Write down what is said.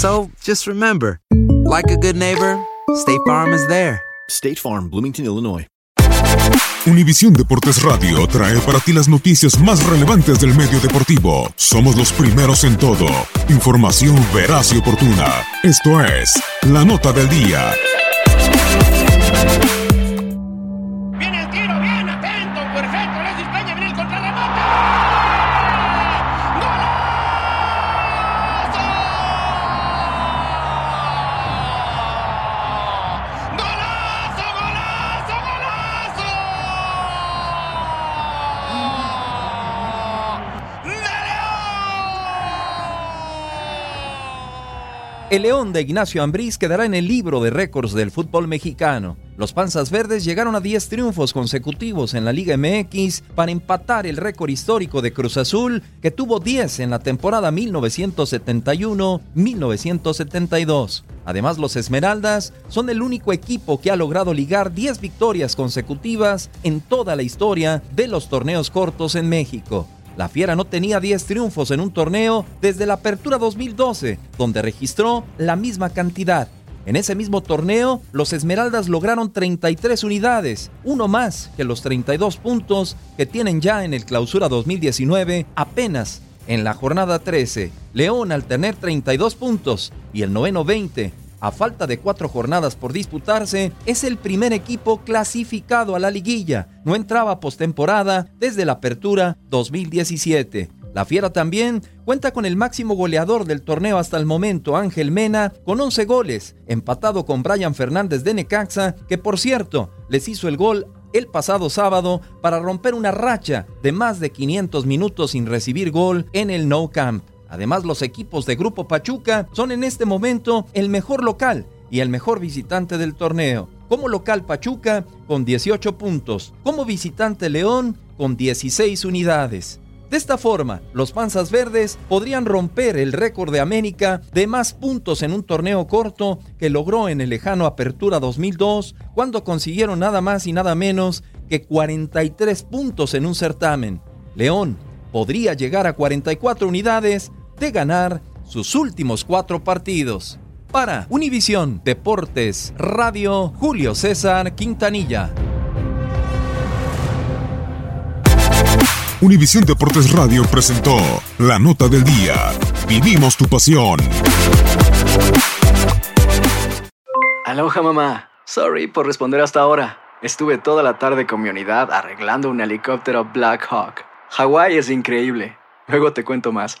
So just remember, like a good neighbor, State Farm is there. State Farm, Bloomington, Illinois. Univisión Deportes Radio trae para ti las noticias más relevantes del medio deportivo. Somos los primeros en todo. Información veraz y oportuna. Esto es La Nota del Día. El León de Ignacio Ambriz quedará en el libro de récords del fútbol mexicano. Los Panzas Verdes llegaron a 10 triunfos consecutivos en la Liga MX para empatar el récord histórico de Cruz Azul, que tuvo 10 en la temporada 1971-1972. Además, los Esmeraldas son el único equipo que ha logrado ligar 10 victorias consecutivas en toda la historia de los torneos cortos en México. La Fiera no tenía 10 triunfos en un torneo desde la Apertura 2012, donde registró la misma cantidad. En ese mismo torneo, los Esmeraldas lograron 33 unidades, uno más que los 32 puntos que tienen ya en el Clausura 2019 apenas en la jornada 13. León al tener 32 puntos y el noveno 20, a falta de cuatro jornadas por disputarse, es el primer equipo clasificado a la liguilla. No entraba postemporada desde la apertura 2017. La Fiera también cuenta con el máximo goleador del torneo hasta el momento, Ángel Mena, con 11 goles, empatado con Brian Fernández de Necaxa, que por cierto les hizo el gol el pasado sábado para romper una racha de más de 500 minutos sin recibir gol en el No Camp. Además, los equipos de Grupo Pachuca son en este momento el mejor local y el mejor visitante del torneo. Como local Pachuca con 18 puntos, como visitante León con 16 unidades. De esta forma, los Panzas Verdes podrían romper el récord de América de más puntos en un torneo corto que logró en el lejano Apertura 2002, cuando consiguieron nada más y nada menos que 43 puntos en un certamen. León podría llegar a 44 unidades de ganar sus últimos cuatro partidos. Para Univisión Deportes Radio, Julio César Quintanilla. Univisión Deportes Radio presentó La Nota del Día. Vivimos tu pasión. Aloha mamá. Sorry por responder hasta ahora. Estuve toda la tarde con mi unidad arreglando un helicóptero Black Hawk. Hawái es increíble. Luego te cuento más.